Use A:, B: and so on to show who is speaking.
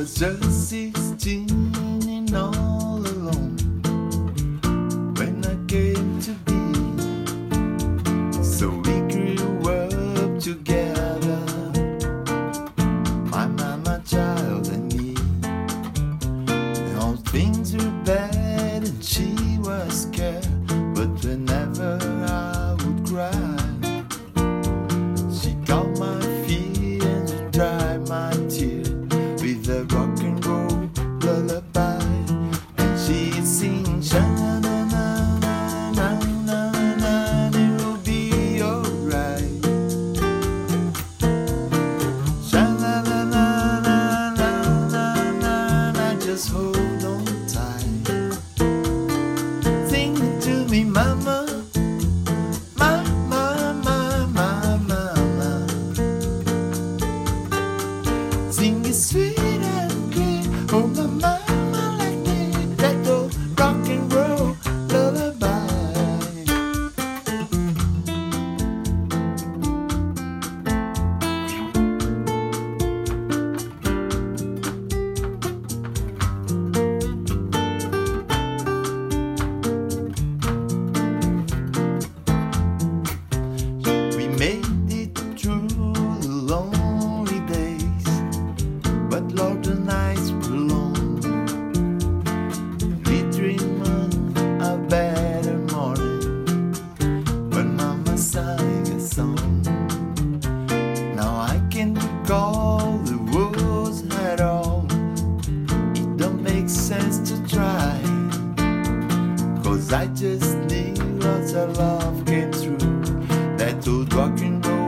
A: was just 16. So. hope. ending, lots of love came through. That old rock and roll.